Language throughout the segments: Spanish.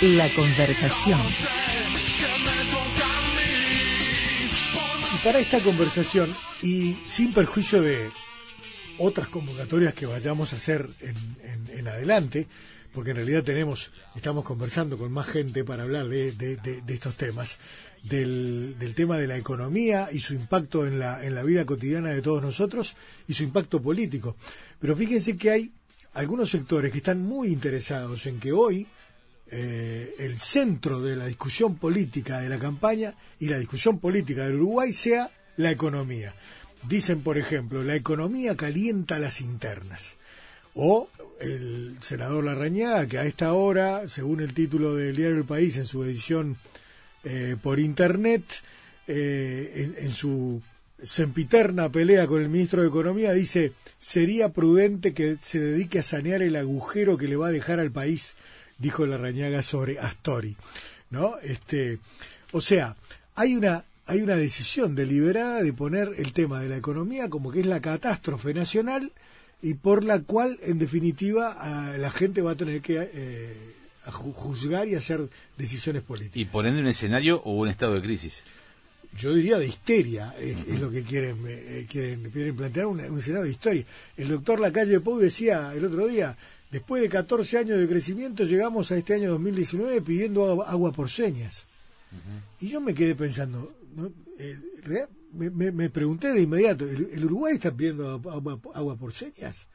La conversación. Y para esta conversación, y sin perjuicio de otras convocatorias que vayamos a hacer en, en, adelante, porque en realidad tenemos, estamos conversando con más gente para hablar de, de, estos temas, del, del, tema de la economía y su impacto en la, en la vida cotidiana de todos nosotros y su impacto político. Pero fíjense que hay algunos sectores que están muy interesados en que hoy eh, el centro de la discusión política de la campaña y la discusión política del Uruguay sea la economía. Dicen, por ejemplo, la economía calienta las internas. O el senador Larrañaga, que a esta hora, según el título del diario El País en su edición eh, por Internet, eh, en, su sempiterna pelea con el ministro de Economía, dice, sería prudente que se dedique a sanear el agujero que le va a dejar al país dijo la rañaga sobre Astori, ¿no? Este, o sea, hay una hay una decisión deliberada de poner el tema de la economía como que es la catástrofe nacional y por la cual, en definitiva, la gente va a tener que eh, juzgar y hacer decisiones políticas. Y poniendo un escenario o un estado de crisis. Yo diría de histeria, es, lo que quieren, eh, quieren, quieren plantear, un, un, escenario de historia. El doctor Lacalle Pou decía el otro día, Después de 14 años de crecimiento llegamos a este año 2019 pidiendo agua, por señas. Y yo me quedé pensando, eh, me, pregunté de inmediato, ¿el, Uruguay está pidiendo agua, por señas?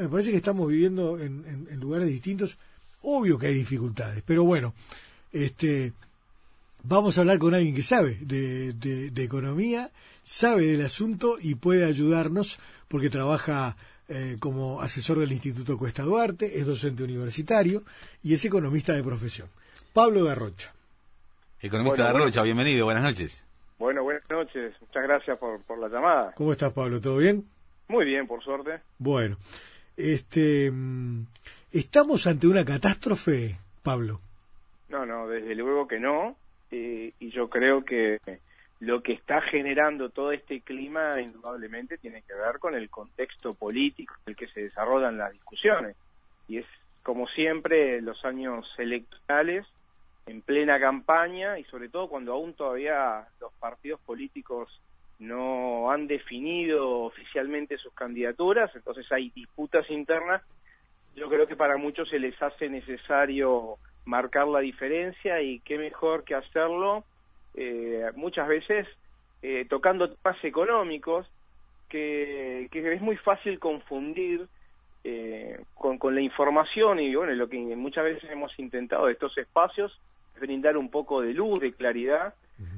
me parece que estamos viviendo en, lugares distintos. Obvio que hay dificultades, pero bueno, este, vamos a hablar con alguien que sabe de economía, sabe del asunto y puede ayudarnos porque trabaja eh, como asesor del Instituto Cuesta Duarte, es docente universitario y es economista de profesión. Pablo Garrocha. Economista de Garrocha, bienvenido, buenas noches. Bueno, buenas noches, muchas gracias por, por la llamada. ¿Cómo estás, Pablo? ¿Todo bien? Muy bien, por suerte. Bueno, este, mm, ¿estamos ante una catástrofe, Pablo? No, no, desde luego que no. y yo creo que lo que está generando todo este clima indudablemente tiene que ver con el contexto político en el que se desarrollan las discusiones. Y es como siempre los años electorales en plena campaña y sobre todo cuando aún todavía los partidos políticos no han definido oficialmente sus candidaturas, entonces hay disputas internas. Yo creo que para muchos se les hace necesario marcar la diferencia y qué mejor que hacerlo eh, muchas veces eh, tocando temas económicos que, es muy fácil confundir eh, con, con la información y bueno, lo que muchas veces hemos intentado de estos espacios es brindar un poco de luz, de claridad,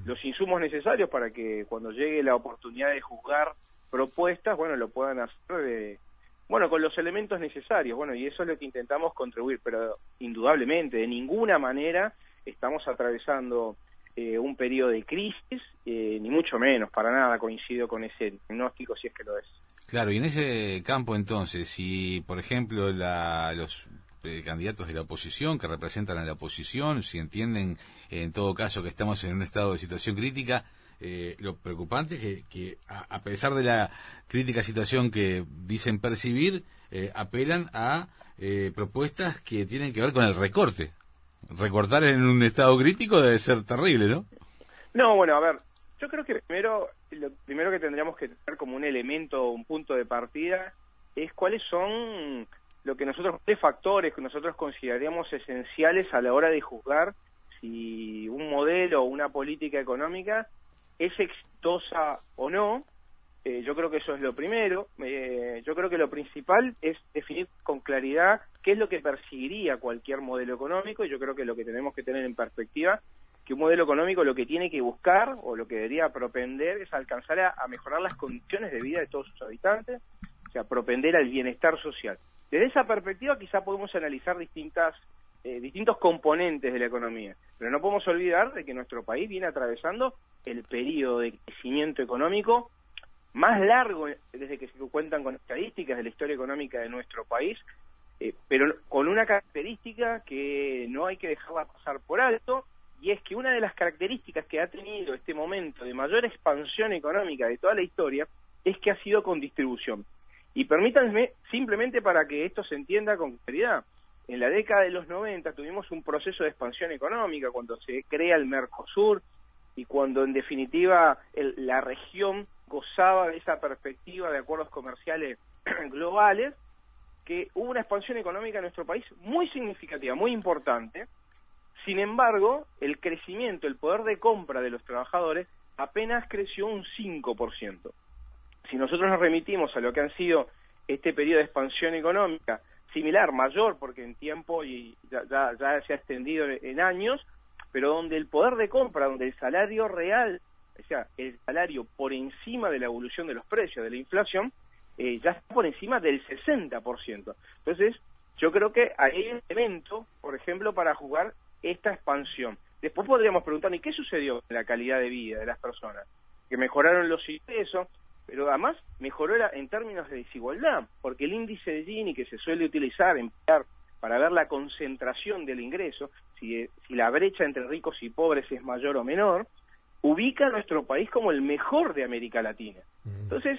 los insumos necesarios para que cuando llegue la oportunidad de juzgar propuestas, bueno, lo puedan hacer de, bueno, con los elementos necesarios, bueno, y eso es lo que intentamos contribuir, pero indudablemente, de ninguna manera estamos atravesando eh, un periodo de crisis, eh, ni mucho menos, para nada coincido con ese diagnóstico, si es que lo es. Claro, y en ese campo entonces, si por ejemplo la, los eh, candidatos de la oposición que representan a la oposición, si entienden en todo caso que estamos en un estado de situación crítica, lo preocupante es que, a, pesar de la crítica situación que dicen percibir, apelan a propuestas que tienen que ver con el recorte recortar en un estado crítico debe ser terrible, ¿no? No, bueno, a ver, yo creo que primero, lo primero que tendríamos que tener como un elemento, un punto de partida, es cuáles son lo que nosotros, qué factores que nosotros consideraríamos esenciales a la hora de juzgar si un modelo o una política económica es exitosa o no, eh, yo creo que eso es lo primero. Eh, yo creo que lo principal es definir con claridad qué es lo que perseguiría cualquier modelo económico y yo creo que lo que tenemos que tener en perspectiva que un modelo económico lo que tiene que buscar o lo que debería propender es alcanzar a, mejorar las condiciones de vida de todos sus habitantes, o sea, propender al bienestar social. Desde esa perspectiva quizá podemos analizar distintas eh, distintos componentes de la economía, pero no podemos olvidar de que nuestro país viene atravesando el periodo de crecimiento económico más largo desde que se cuentan con estadísticas de la historia económica de nuestro país, eh, pero con una característica que no hay que dejarla pasar por alto, y es que una de las características que ha tenido este momento de mayor expansión económica de toda la historia es que ha sido con distribución. Y permítanme, simplemente para que esto se entienda con claridad, en la década de los 90 tuvimos un proceso de expansión económica cuando se crea el Mercosur y cuando en definitiva la región gozaba de esa perspectiva de acuerdos comerciales globales, que hubo una expansión económica en nuestro país muy significativa, muy importante. Sin embargo, el crecimiento, el poder de compra de los trabajadores apenas creció un 5%. Si nosotros nos remitimos a lo que han sido este periodo de expansión económica, similar, mayor, porque en tiempo y ya, ya, se ha extendido en años, pero donde el poder de compra, donde el salario real, o sea, el salario por encima de la evolución de los precios, de la inflación, eh, ya está por encima del 60%. Entonces, yo creo que hay un elemento, por ejemplo, para jugar esta expansión. Después podríamos preguntar, ¿y qué sucedió en la calidad de vida de las personas? Que mejoraron los ingresos, pero además mejoró en términos de desigualdad, porque el índice de Gini que se suele utilizar para ver la concentración del ingreso, si, si la brecha entre ricos y pobres es mayor o menor, ubica a nuestro país como el mejor de América Latina. Entonces,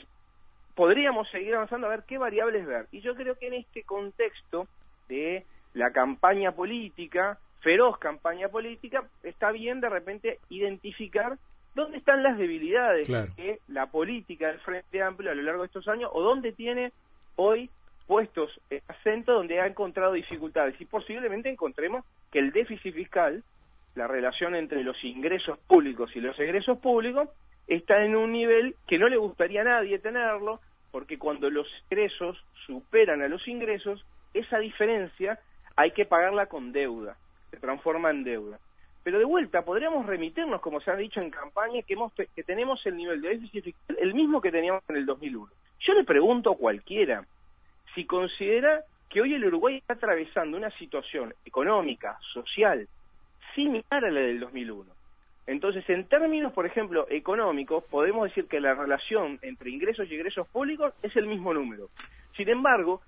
podríamos seguir avanzando a ver qué variables ver. Y yo creo que en este contexto de la campaña política, feroz campaña política, está bien de repente identificar dónde están las debilidades de la política del Frente Amplio a lo largo de estos años o dónde tiene hoy puestos acento donde ha encontrado dificultades y posiblemente encontremos que el déficit fiscal, la relación entre los ingresos públicos y los egresos públicos, está en un nivel que no le gustaría a nadie tenerlo, porque cuando los egresos superan a los ingresos, esa diferencia hay que pagarla con deuda, se transforma en deuda. Pero de vuelta, podríamos remitirnos, como se ha dicho en campaña, que, hemos, que tenemos el nivel de déficit fiscal el mismo que teníamos en el 2001. Yo le pregunto a cualquiera si considera que hoy el Uruguay está atravesando una situación económica, social, similar a la del 2001. Entonces, en términos, por ejemplo, económicos, podemos decir que la relación entre ingresos y egresos públicos es el mismo número. Sin embargo,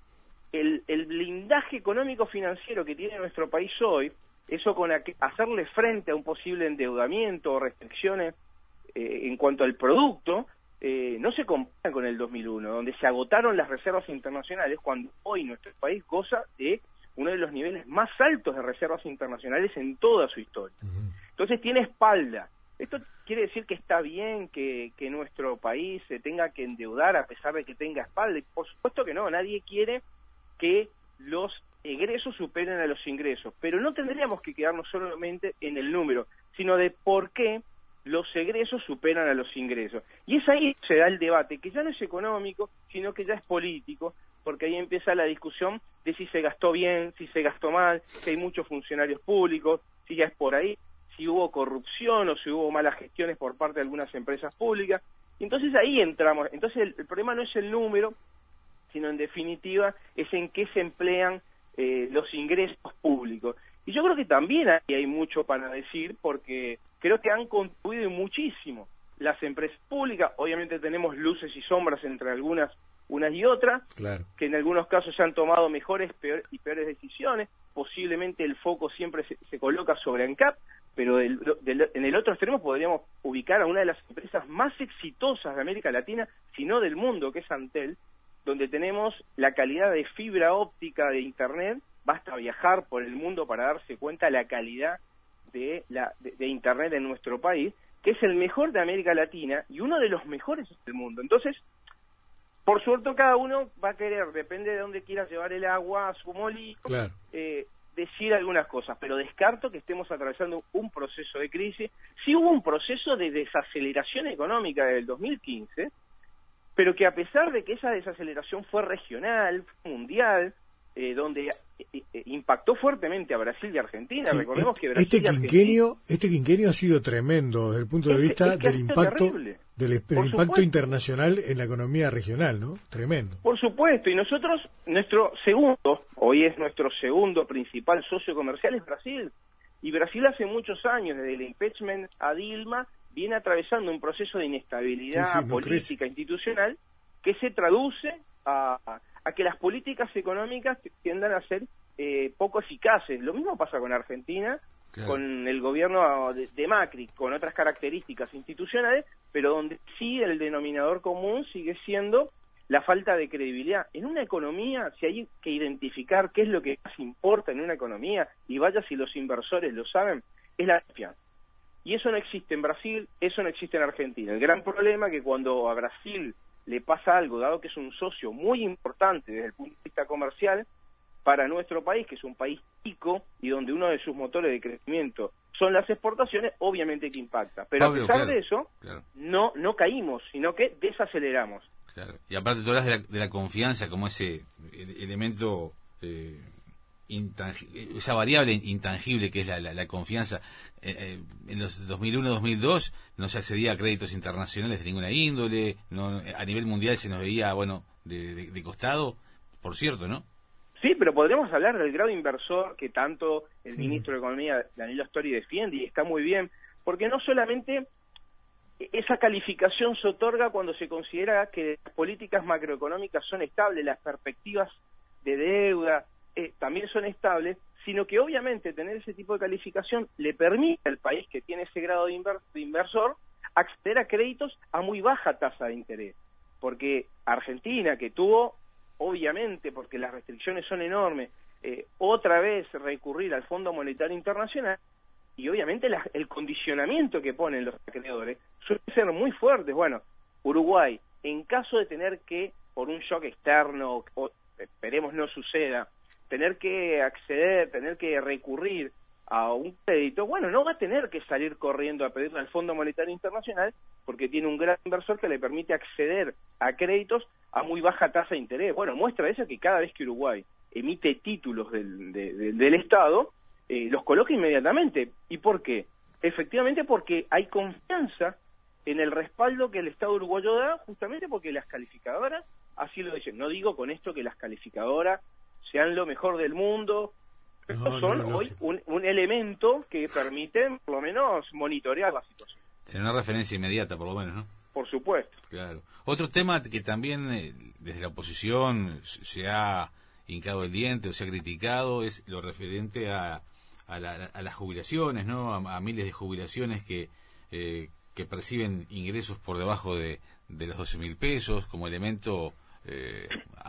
el, blindaje económico financiero que tiene nuestro país hoy eso con hacerle frente a un posible endeudamiento o restricciones eh, en cuanto al producto, eh, no se compara con el 2001, donde se agotaron las reservas internacionales, cuando hoy nuestro país goza de uno de los niveles más altos de reservas internacionales en toda su historia. Entonces tiene espalda. Esto quiere decir que está bien que, que nuestro país se tenga que endeudar a pesar de que tenga espalda. Por supuesto que no, nadie quiere que los egresos superen a los ingresos, pero no tendríamos que quedarnos solamente en el número, sino de por qué los egresos superan a los ingresos. Y es ahí se da el debate, que ya no es económico, sino que ya es político, porque ahí empieza la discusión de si se gastó bien, si se gastó mal, si hay muchos funcionarios públicos, si ya es por ahí, si hubo corrupción o si hubo malas gestiones por parte de algunas empresas públicas. Entonces ahí entramos. Entonces el problema no es el número, sino en definitiva es en qué se emplean eh, los ingresos públicos. Y yo creo que también hay mucho para decir porque creo que han contribuido muchísimo las empresas públicas. Obviamente tenemos luces y sombras entre algunas unas y otras, que en algunos casos se han tomado mejores y peores decisiones. Posiblemente el foco siempre se, coloca sobre ANCAP, pero en el otro extremo podríamos ubicar a una de las empresas más exitosas de América Latina, si no del mundo, que es Antel, donde tenemos la calidad de fibra óptica de Internet, basta viajar por el mundo para darse cuenta la calidad de, la, de, Internet en nuestro país, que es el mejor de América Latina y uno de los mejores del mundo. Entonces, por suerte cada uno va a querer, depende de dónde quiera llevar el agua a su molino, eh, decir algunas cosas, pero descarto que estemos atravesando un proceso de crisis. Si hubo un proceso de desaceleración económica desde el 2015, pero que a pesar de que esa desaceleración fue regional, mundial, eh, donde impactó fuertemente a Brasil y Argentina. Recordemos que Brasil este quinquenio, este quinquenio ha sido tremendo desde el punto de vista del impacto del, impacto internacional en la economía regional, ¿no? Tremendo. Por supuesto, y nosotros nuestro segundo, hoy es nuestro segundo principal socio comercial es Brasil. Y Brasil hace muchos años, desde el impeachment a Dilma, viene atravesando un proceso de inestabilidad política institucional que se traduce a, que las políticas económicas tiendan a ser eh, poco eficaces. Lo mismo pasa con Argentina, con el gobierno de, Macri, con otras características institucionales, pero donde sí el denominador común sigue siendo la falta de credibilidad. En una economía, si hay que identificar qué es lo que más importa en una economía, y vaya si los inversores lo saben, es la confianza. Y eso no existe en Brasil, eso no existe en Argentina. El gran problema es que cuando a Brasil le pasa algo, dado que es un socio muy importante desde el punto de vista comercial, para nuestro país, que es un país chico y donde uno de sus motores de crecimiento son las exportaciones, obviamente que impacta. Pero a pesar de eso, no, no caímos, sino que desaceleramos. Claro. Y aparte tú hablas de la, confianza como ese elemento eh, esa variable intangible que es la, confianza. Eh, eh, en los 2001-2002 no se accedía a créditos internacionales de ninguna índole, no, a nivel mundial se nos veía, bueno, de, costado, por cierto, ¿no? Sí, pero podríamos hablar del grado inversor que tanto el ministro de Economía, Danilo Astori, defiende y está muy bien, porque no solamente esa calificación se otorga cuando se considera que las políticas macroeconómicas son estables, las perspectivas de deuda, eh, también son estables, sino que obviamente tener ese tipo de calificación le permite al país que tiene ese grado de, inversor acceder a créditos a muy baja tasa de interés. Porque Argentina, que tuvo, obviamente, porque las restricciones son enormes, eh, otra vez recurrir al Fondo Monetario Internacional, y obviamente el condicionamiento que ponen los acreedores suele ser muy fuerte. Bueno, Uruguay, en caso de tener que, por un shock externo, esperemos no suceda, tener que acceder, tener que recurrir a un crédito, bueno, no va a tener que salir corriendo a pedirle al Fondo Monetario Internacional porque tiene un gran inversor que le permite acceder a créditos a muy baja tasa de interés. Bueno, muestra eso que cada vez que Uruguay emite títulos del, del Estado, eh, los coloca inmediatamente. ¿Y por qué? Efectivamente porque hay confianza en el respaldo que el Estado uruguayo da, justamente porque las calificadoras así lo dicen. No digo con esto que las calificadoras sean lo mejor del mundo. Estos son hoy un, elemento que permite, por lo menos, monitorear la situación. Tener una referencia inmediata, por lo menos, ¿no? Por supuesto. Claro. Otro tema que también eh, desde la oposición se ha hincado el diente o se ha criticado es lo referente a, a, las jubilaciones, ¿no? A, miles de jubilaciones que, eh, que perciben ingresos por debajo de, de los 12 mil pesos como elemento eh,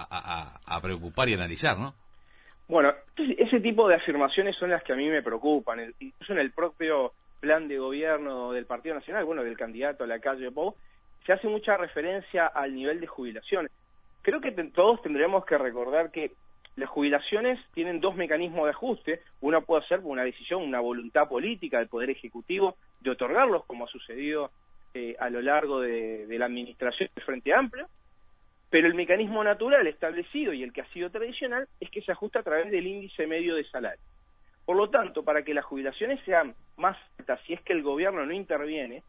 a, preocupar y analizar, ¿no? Bueno, ese tipo de afirmaciones son las que a mí me preocupan. incluso en el propio plan de gobierno del Partido Nacional, bueno, del candidato a la calle Pou, se hace mucha referencia al nivel de jubilaciones. Creo que todos tendríamos que recordar que las jubilaciones tienen dos mecanismos de ajuste. Uno puede ser una decisión, una voluntad política del Poder Ejecutivo de otorgarlos, como ha sucedido eh, a lo largo de, de la administración del Frente Amplio, pero el mecanismo natural establecido y el que ha sido tradicional es que se ajusta a través del índice medio de salario. Por lo tanto, para que las jubilaciones sean más altas, si es que el gobierno no interviene,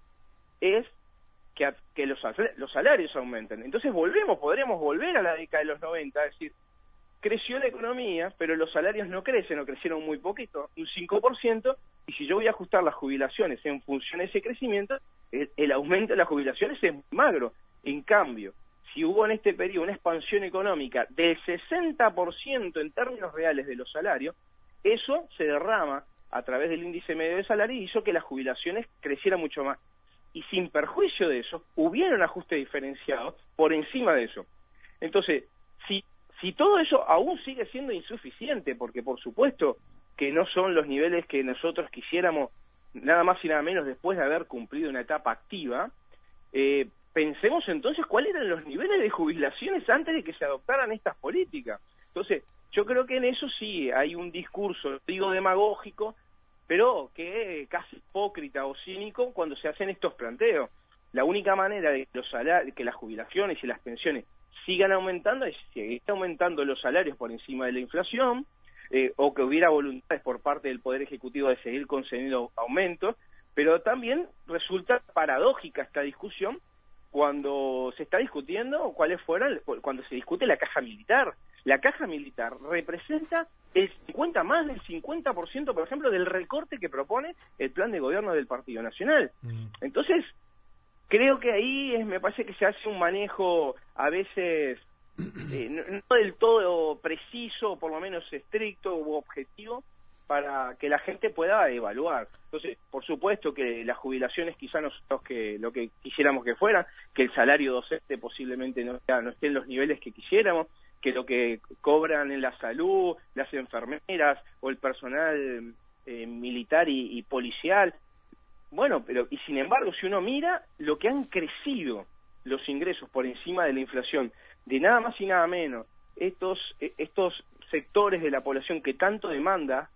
es que, los, los salarios aumenten. Entonces volvemos, podríamos volver a la década de los 90, es decir, creció la economía, pero los salarios no crecen o crecieron muy poquito, un 5%, y si yo voy a ajustar las jubilaciones en función de ese crecimiento, el, el aumento de las jubilaciones es magro. En cambio, si hubo en este periodo una expansión económica del 60% en términos reales de los salarios, eso se derrama a través del índice medio de salario y hizo que las jubilaciones crecieran mucho más. Y sin perjuicio de eso, hubieron ajustes diferenciados por encima de eso. Entonces, si, si todo eso aún sigue siendo insuficiente, porque por supuesto que no son los niveles que nosotros quisiéramos, nada más y nada menos después de haber cumplido una etapa activa, eh, pensemos entonces cuáles eran los niveles de jubilaciones antes de que se adoptaran estas políticas. Entonces, yo creo que en eso sí hay un discurso, digo demagógico, pero que casi hipócrita o cínico cuando se hacen estos planteos. La única manera de que, los que las jubilaciones y las pensiones sigan aumentando es si está aumentando los salarios por encima de la inflación, eh, o que hubiera voluntades por parte del Poder Ejecutivo de seguir concediendo aumentos, pero también resulta paradójica esta discusión cuando se está discutiendo cuáles fueron, cuando se discute la caja militar. La caja militar representa el 50, más del 50%, por ejemplo, del recorte que propone el plan de gobierno del Partido Nacional. Mm. Entonces, creo que ahí es, me parece que se hace un manejo a veces eh, no, del todo preciso, por lo menos estricto u objetivo, para que la gente pueda evaluar. Entonces, por supuesto que las jubilaciones quizá no son que, lo que quisiéramos que fueran, que el salario docente posiblemente no, no esté en los niveles que quisiéramos, que lo que cobran en la salud, las enfermeras o el personal eh, militar y, y, policial. Bueno, pero y sin embargo, si uno mira lo que han crecido los ingresos por encima de la inflación, de nada más y nada menos, estos, eh, estos sectores de la población que tanto demanda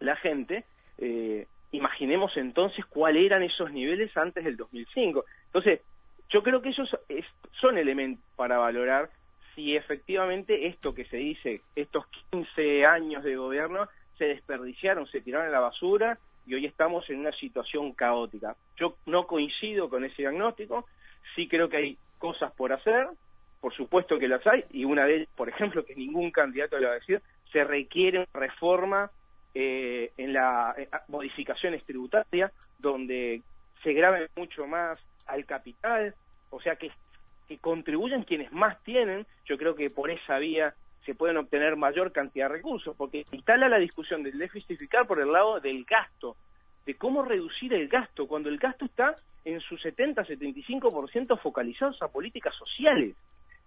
la gente, eh, imaginemos entonces cuáles eran esos niveles antes del 2005. Entonces, yo creo que esos son elementos para valorar si efectivamente esto que se dice, estos 15 años de gobierno, se desperdiciaron, se tiraron a la basura y hoy estamos en una situación caótica. Yo no coincido con ese diagnóstico, sí creo que hay cosas por hacer, por supuesto que las hay, y una de ellas, por ejemplo, que ningún candidato le va a decir, se requiere reforma eh, en las modificaciones tributarias, donde se graben mucho más al capital, o sea que que contribuyan quienes más tienen, yo creo que por esa vía se pueden obtener mayor cantidad de recursos, porque instala la discusión del déficit fiscal por el lado del gasto, de cómo reducir el gasto, cuando el gasto está en su 70-75% focalizados a políticas sociales.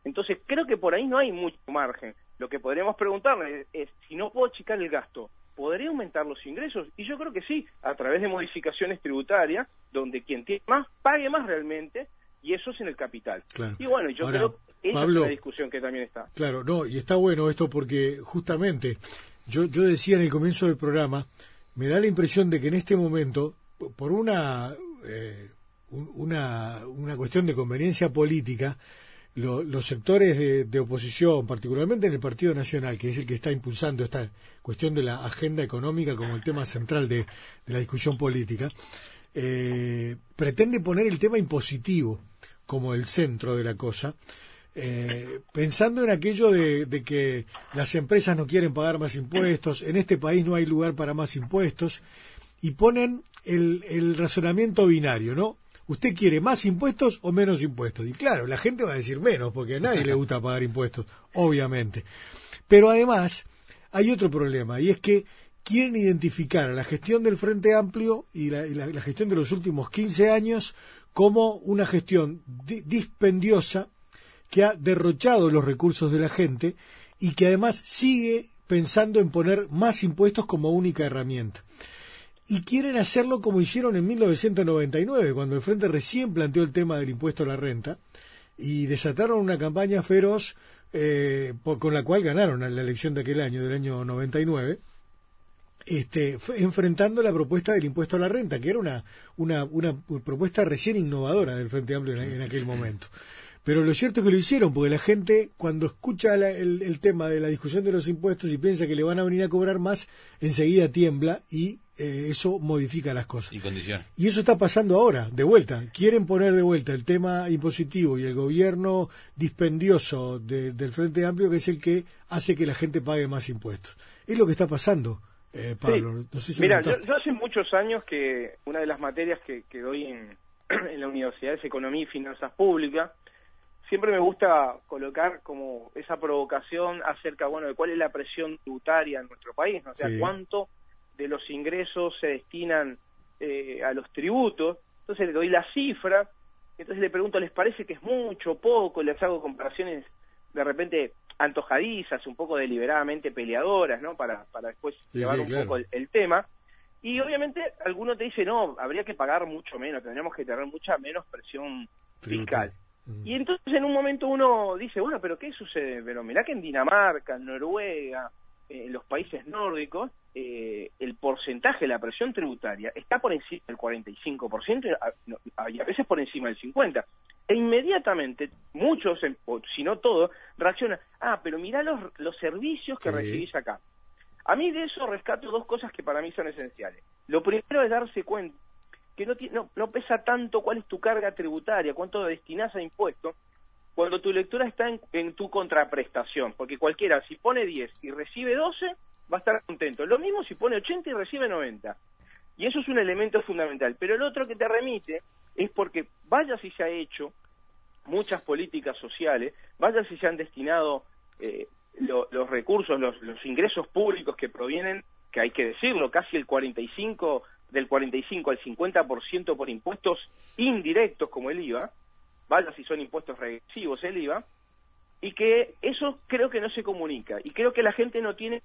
Entonces, creo que por ahí no hay mucho margen. Lo que podríamos preguntarle es, si no puedo achicar el gasto, ¿podría aumentar los ingresos? Y yo creo que sí, a través de modificaciones tributarias, donde quien tiene más pague más realmente y eso es en el capital. Y bueno, yo creo que esa es la discusión que también está. Claro, no, y está bueno esto porque justamente yo, yo decía en el comienzo del programa, me da la impresión de que en este momento, por una, eh, una, una cuestión de conveniencia política, los sectores de, oposición, particularmente en el Partido Nacional, que es el que está impulsando esta cuestión de la agenda económica como el tema central de, la discusión política, eh, pretende poner el tema impositivo como el centro de la cosa, eh, pensando en aquello de, que las empresas no quieren pagar más impuestos, en este país no hay lugar para más impuestos, y ponen el razonamiento binario, ¿no? ¿Usted quiere más impuestos o menos impuestos? Y claro, la gente va a decir menos, porque a nadie le gusta pagar impuestos, obviamente. Pero además, hay otro problema, y es que quieren identificar a la gestión del Frente Amplio y la, la gestión de los últimos 15 años como una gestión dispendiosa que ha derrochado los recursos de la gente y que además sigue pensando en poner más impuestos como única herramienta. Y quieren hacerlo como hicieron en 1999, cuando el Frente recién planteó el tema del impuesto a la renta y desataron una campaña feroz eh, con la cual ganaron la elección de aquel año, del año 99, este, enfrentando la propuesta del impuesto a la renta, que era una, una, una propuesta recién innovadora del Frente Amplio en, aquel momento. Pero lo cierto es que lo hicieron, porque la gente cuando escucha el, tema de la discusión de los impuestos y piensa que le van a venir a cobrar más, enseguida tiembla y eh, eso modifica las cosas. Y, y eso está pasando ahora, de vuelta. Quieren poner de vuelta el tema impositivo y el gobierno dispendioso del Frente Amplio, que es el que hace que la gente pague más impuestos. Es lo que está pasando. Eh, Pablo, Mira, yo, hace muchos años que una de las materias que, doy en, en la universidad es Economía y Finanzas Públicas. Siempre me gusta colocar como esa provocación acerca, bueno, de cuál es la presión tributaria en nuestro país, o sea, cuánto de los ingresos se destinan eh, a los tributos. Entonces le doy la cifra, entonces le pregunto, ¿les parece que es mucho, poco? Les hago comparaciones de repente antojadizas, un poco deliberadamente peleadoras, ¿no? Para, para después llevar un poco el, tema. Y obviamente alguno te dice, no, habría que pagar mucho menos, tendríamos que tener mucha menos presión fiscal. Mm. Y entonces en un momento uno dice, bueno, pero ¿qué sucede? Pero mirá que en Dinamarca, en Noruega, en los países nórdicos, eh, el porcentaje de la presión tributaria está por encima del 45% y a veces por encima del 50% e inmediatamente muchos, si no todos, reaccionan, ah, pero mira los, los servicios que recibís acá. A mí de eso rescato dos cosas que para mí son esenciales. Lo primero es darse cuenta que no, no, no pesa tanto cuál es tu carga tributaria, cuánto destinás a impuestos, cuando tu lectura está en, tu contraprestación, porque cualquiera, si pone 10 y recibe 12, va a estar contento. Lo mismo si pone 80 y recibe 90. Y eso es un elemento fundamental. Pero el otro que te remite es porque vaya si se ha hecho muchas políticas sociales, vaya si se han destinado eh, los recursos, los, ingresos públicos que provienen que hay que decirlo, casi el 45 del 45 al 50% por impuestos indirectos como el IVA, vaya si son impuestos regresivos el IVA, y que eso creo que no se comunica y creo que la gente no tiene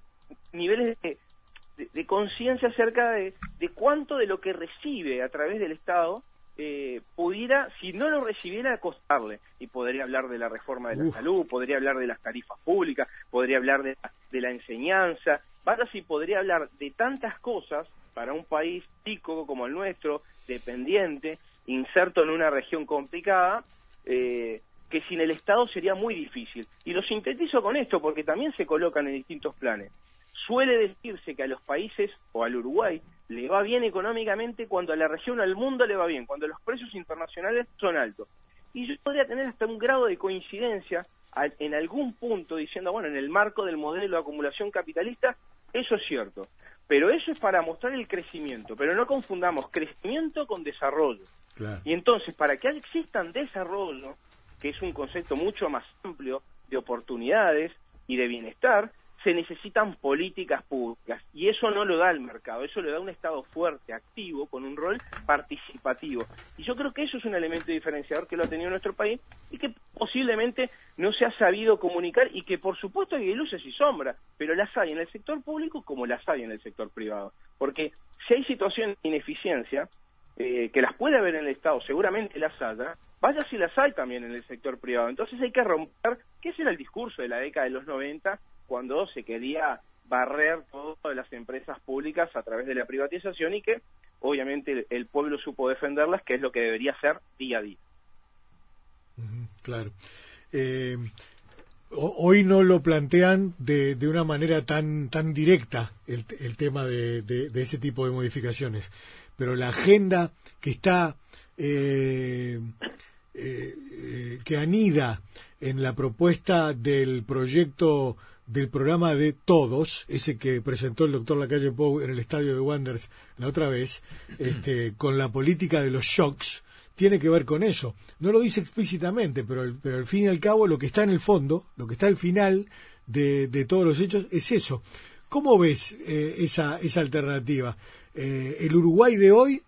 niveles de, de, conciencia acerca de, de, cuánto de lo que recibe a través del Estado eh, pudiera, si no lo recibiera, costarle. Y podría hablar de la reforma de la salud, podría hablar de las tarifas públicas, podría hablar de, de la enseñanza, vaya si podría hablar de tantas cosas para un país chico como el nuestro, dependiente, inserto en una región complicada, eh, que sin el Estado sería muy difícil. Y lo sintetizo con esto porque también se colocan en distintos planes. Suele decirse que a los países o al Uruguay le va bien económicamente cuando a la región o al mundo le va bien, cuando los precios internacionales son altos. Y yo podría tener hasta un grado de coincidencia en algún punto diciendo, bueno, en el marco del modelo de acumulación capitalista, eso es cierto. Pero eso es para mostrar el crecimiento, pero no confundamos crecimiento con desarrollo. Y entonces, para que existan desarrollo, que es un concepto mucho más amplio de oportunidades y de bienestar, se necesitan políticas públicas y eso no lo da el mercado, eso le da un Estado fuerte, activo, con un rol participativo. Y yo creo que eso es un elemento diferenciador que lo ha tenido nuestro país y que posiblemente no se ha sabido comunicar y que por supuesto hay luces y sombras, pero las hay en el sector público como las hay en el sector privado. Porque si hay situaciones de ineficiencia, eh, que las puede haber en el Estado, seguramente las haya, vaya si las hay también en el sector privado. Entonces hay que romper, que ese era el discurso de la década de los 90, cuando se quería barrer todas las empresas públicas a través de la privatización y que obviamente el, pueblo supo defenderlas, que es lo que debería ser día a día. claro. Eh, hoy no lo plantean de, de, una manera tan, tan directa el, el tema de, de, ese tipo de modificaciones, pero la agenda que está eh, eh, que anida en la propuesta del proyecto del programa de todos, ese que presentó el doctor Lacalle Pou en el estadio de Wanderers la otra vez, este, con la política de los shocks, tiene que ver con eso. No lo dice explícitamente, pero, pero al fin y al cabo lo que está en el fondo, lo que está al final de, de todos los hechos es eso. ¿Cómo ves eh, esa, esa alternativa? Eh, el Uruguay de hoy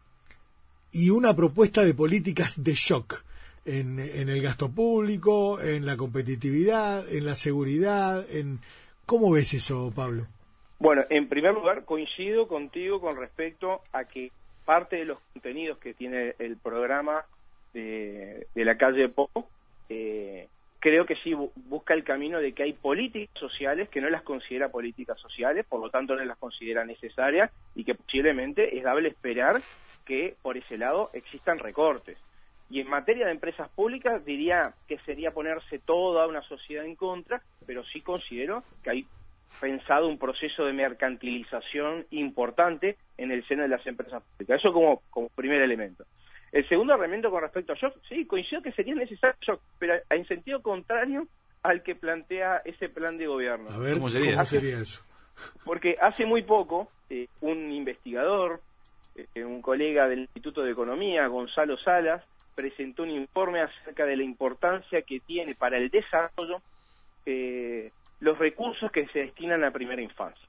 y una propuesta de políticas de shock en, en, el gasto público, en la competitividad, en la seguridad, en ¿cómo ves eso, Pablo? Bueno, en primer lugar coincido contigo con respecto a que parte de los contenidos que tiene el programa de, la calle Po, eh, creo que sí busca el camino de que hay políticas sociales que no las considera políticas sociales, por lo tanto no las considera necesarias y que posiblemente es dable esperar que por ese lado existan recortes. Y en materia de empresas públicas diría que sería ponerse toda una sociedad en contra, pero sí considero que hay pensado un proceso de mercantilización importante en el seno de las empresas públicas. Eso como, como primer elemento. El segundo elemento con respecto a shock, sí, coincido que sería necesario shock, pero en sentido contrario al que plantea ese plan de gobierno. A ver, ¿cómo sería, eso? Porque hace muy poco eh, un investigador, eh, un colega del Instituto de Economía, Gonzalo Salas, presentó un informe acerca de la importancia que tiene para el desarrollo eh, los recursos que se destinan a primera infancia.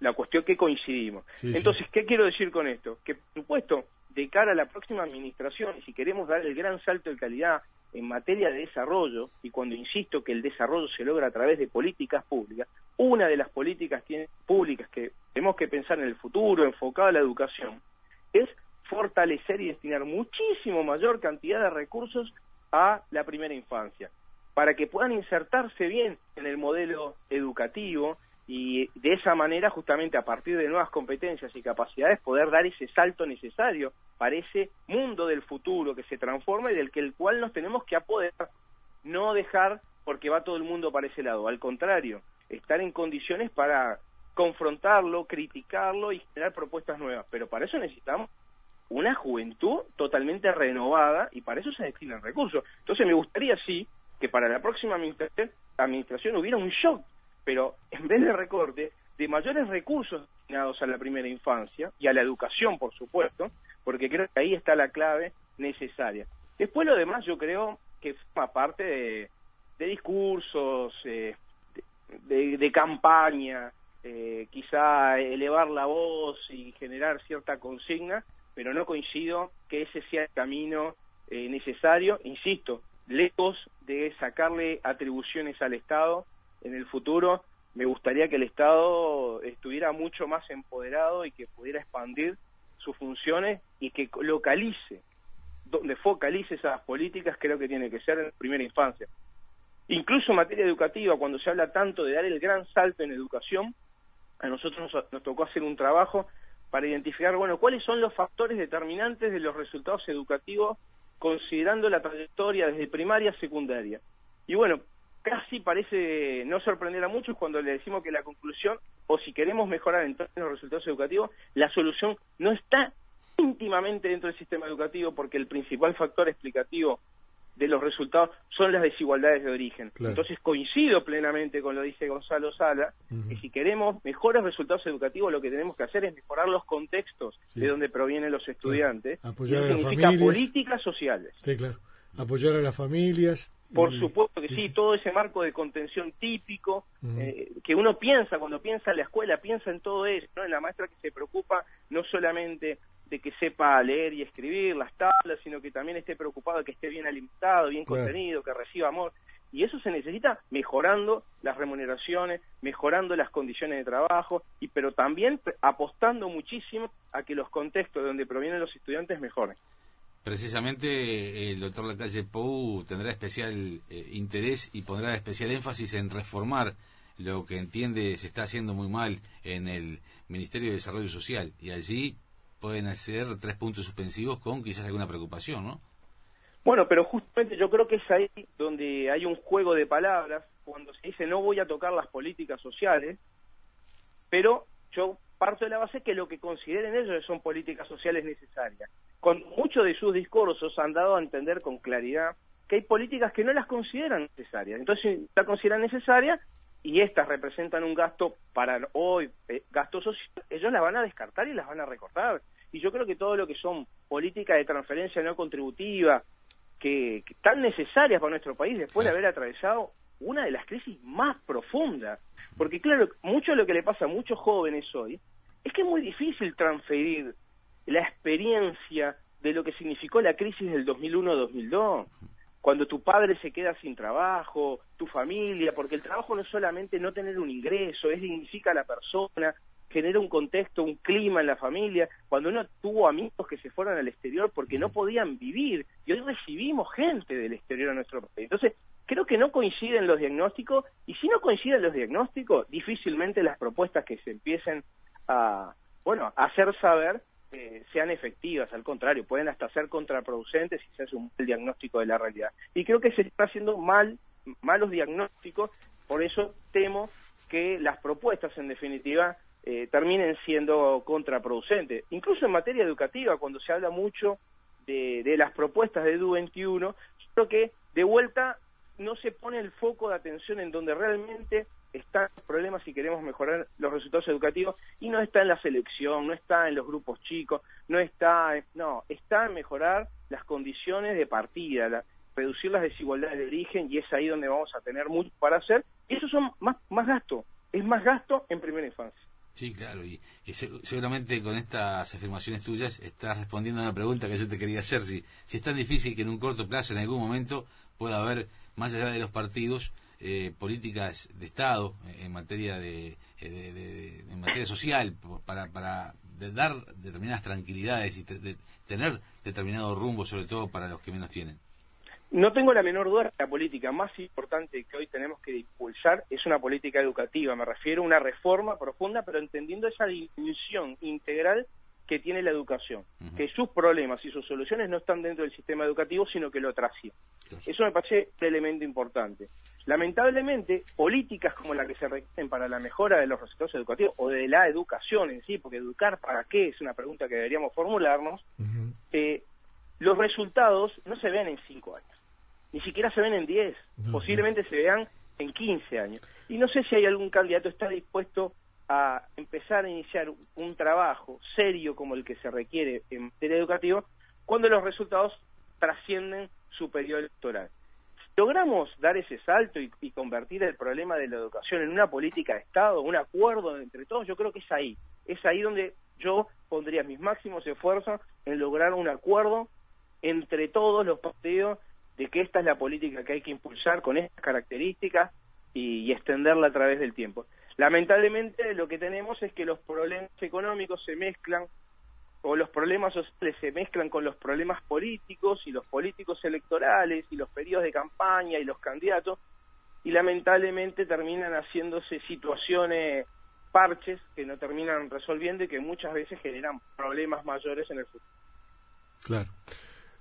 La cuestión que coincidimos. Entonces, ¿qué quiero decir con esto? Que, por supuesto, de cara a la próxima administración, y si queremos dar el gran salto de calidad en materia de desarrollo, y cuando insisto que el desarrollo se logra a través de políticas públicas, una de las políticas públicas que tenemos que pensar en el futuro, enfocada a la educación, es fortalecer y destinar muchísimo mayor cantidad de recursos a la primera infancia, para que puedan insertarse bien en el modelo educativo y de esa manera, justamente a partir de nuevas competencias y capacidades, poder dar ese salto necesario para ese mundo del futuro que se transforma y del que el cual nos tenemos que apoderar, no dejar porque va todo el mundo para ese lado, al contrario, estar en condiciones para confrontarlo, criticarlo y generar propuestas nuevas, pero para eso necesitamos una juventud totalmente renovada y para eso se destinan recursos. Entonces me gustaría sí que para la próxima administración, hubiera un shock, pero en vez de recorte, de mayores recursos destinados a la primera infancia y a la educación, por supuesto, porque creo que ahí está la clave necesaria. Después lo demás yo creo que forma parte de, discursos, eh, de, campaña, eh, quizá elevar la voz y generar cierta consigna, pero no coincido que ese sea el camino eh, necesario, insisto, lejos de sacarle atribuciones al Estado en el futuro, me gustaría que el Estado estuviera mucho más empoderado y que pudiera expandir sus funciones y que localice, donde focalice esas políticas, creo que tiene que ser en primera infancia. Incluso en materia educativa, cuando se habla tanto de dar el gran salto en educación, a nosotros nos, tocó hacer un trabajo para identificar, bueno, cuáles son los factores determinantes de los resultados educativos considerando la trayectoria desde primaria a secundaria. Y bueno, casi parece no sorprender a muchos cuando le decimos que la conclusión, o si queremos mejorar en los resultados educativos, la solución no está íntimamente dentro del sistema educativo porque el principal factor explicativo de los resultados son las desigualdades de origen. Entonces coincido plenamente con lo que dice Gonzalo Sala, que si queremos mejores resultados educativos lo que tenemos que hacer es mejorar los contextos de donde provienen los estudiantes. Apoyar a las familias. políticas sociales. Sí, claro. Apoyar a las familias. Por supuesto que sí, todo ese marco de contención típico, eh, que uno piensa, cuando piensa en la escuela, piensa en todo eso, ¿no? en la maestra que se preocupa no solamente de que sepa leer y escribir las tablas, sino que también esté preocupado de que esté bien alimentado, bien contenido, que reciba amor. Y eso se necesita mejorando las remuneraciones, mejorando las condiciones de trabajo, y pero también apostando muchísimo a que los contextos de donde provienen los estudiantes mejoren. Precisamente el doctor Lacalle Pou tendrá especial eh, interés y pondrá especial énfasis en reformar lo que entiende se está haciendo muy mal en el Ministerio de Desarrollo Social. Y allí pueden hacer tres puntos suspensivos con quizás alguna preocupación, ¿no? Bueno, pero justamente yo creo que es ahí donde hay un juego de palabras, cuando se dice no voy a tocar las políticas sociales, pero yo parto de la base que lo que consideren ellos son políticas sociales necesarias. Con muchos de sus discursos han dado a entender con claridad que hay políticas que no las consideran necesarias. Entonces, la consideran necesaria y estas representan un gasto para hoy, eh, gasto social, ellos las van a descartar y las van a recortar. Y yo creo que todo lo que son políticas de transferencia no contributiva, que, tan necesarias para nuestro país después de haber atravesado una de las crisis más profundas. Porque claro, mucho de lo que le pasa a muchos jóvenes hoy es que es muy difícil transferir la experiencia de lo que significó la crisis del 2001-2002 cuando tu padre se queda sin trabajo, tu familia, porque el trabajo no es solamente no tener un ingreso, es dignifica a la persona, genera un contexto, un clima en la familia, cuando uno tuvo amigos que se fueron al exterior porque no podían vivir, y hoy recibimos gente del exterior a nuestro país. Entonces, creo que no coinciden los diagnósticos, y si no coinciden los diagnósticos, difícilmente las propuestas que se empiecen a, bueno, a hacer saber eh, sean efectivas, al contrario, pueden hasta ser contraproducentes si se hace un mal diagnóstico de la realidad. Y creo que se está haciendo mal, malos diagnósticos, por eso temo que las propuestas, en definitiva, eh, terminen siendo contraproducentes. Incluso en materia educativa, cuando se habla mucho de, las propuestas de EDU 21, creo que de vuelta no se pone el foco de atención en donde realmente están los problemas si queremos mejorar los resultados educativos y no está en la selección, no está en los grupos chicos, no está, no, está en mejorar las condiciones de partida, reducir las desigualdades de origen y es ahí donde vamos a tener mucho para hacer. Y eso son más, más gasto, es más gasto en primera infancia. Sí, claro, y, seguramente con estas afirmaciones tuyas estás respondiendo a una pregunta que yo te quería hacer, si, si es tan difícil que en un corto plazo, en algún momento, pueda haber, más allá de los partidos, eh, políticas de Estado en materia de, eh, en materia social para, para dar determinadas tranquilidades y de tener determinado rumbo, sobre todo para los que menos tienen. No tengo la menor duda que la política más importante que hoy tenemos que impulsar es una política educativa. Me refiero a una reforma profunda, pero entendiendo esa dimensión integral que tiene la educación, que sus problemas y sus soluciones no están dentro del sistema educativo, sino que lo trascienden. Eso me parece un elemento importante. Lamentablemente, políticas como la que se requieren para la mejora de los resultados educativos o de la educación en sí, porque educar para qué es una pregunta que deberíamos formularnos, eh, los resultados no se ven en cinco años, ni siquiera se ven en diez, posiblemente se vean en quince años. Y no sé si hay algún candidato que está dispuesto a empezar a iniciar un trabajo serio como el que se requiere en materia educativa cuando los resultados trascienden su periodo electoral. logramos dar ese salto y, y, convertir el problema de la educación en una política de Estado, un acuerdo entre todos, yo creo que es ahí. Es ahí donde yo pondría mis máximos esfuerzos en lograr un acuerdo entre todos los partidos de que esta es la política que hay que impulsar con estas características y, extenderla a través del tiempo. Lamentablemente lo que tenemos es que los problemas económicos se mezclan o los problemas sociales se mezclan con los problemas políticos y los políticos electorales y los periodos de campaña y los candidatos y lamentablemente terminan haciéndose situaciones parches que no terminan resolviendo y que muchas veces generan problemas mayores en el futuro. Claro.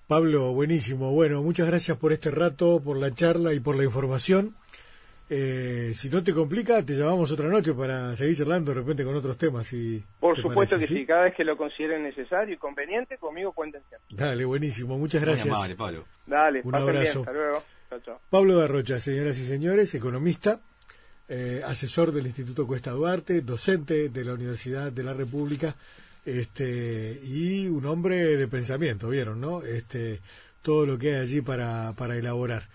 Pablo, buenísimo. Bueno, muchas gracias por este rato, por la charla y por la información. Eh, si no te complica, te llamamos otra noche para seguir charlando de repente con otros temas. Y Por supuesto que ¿sí? cada vez que lo consideren necesario y conveniente, conmigo cuenten Dale, buenísimo, muchas gracias. Pablo. Dale, un abrazo. hasta luego. Chao, chao. Pablo Darrocha, señoras y señores, economista, eh, asesor del Instituto Cuesta Duarte, docente de la Universidad de la República, este, y un hombre de pensamiento, ¿vieron, no? Este, todo lo que hay allí para, para elaborar.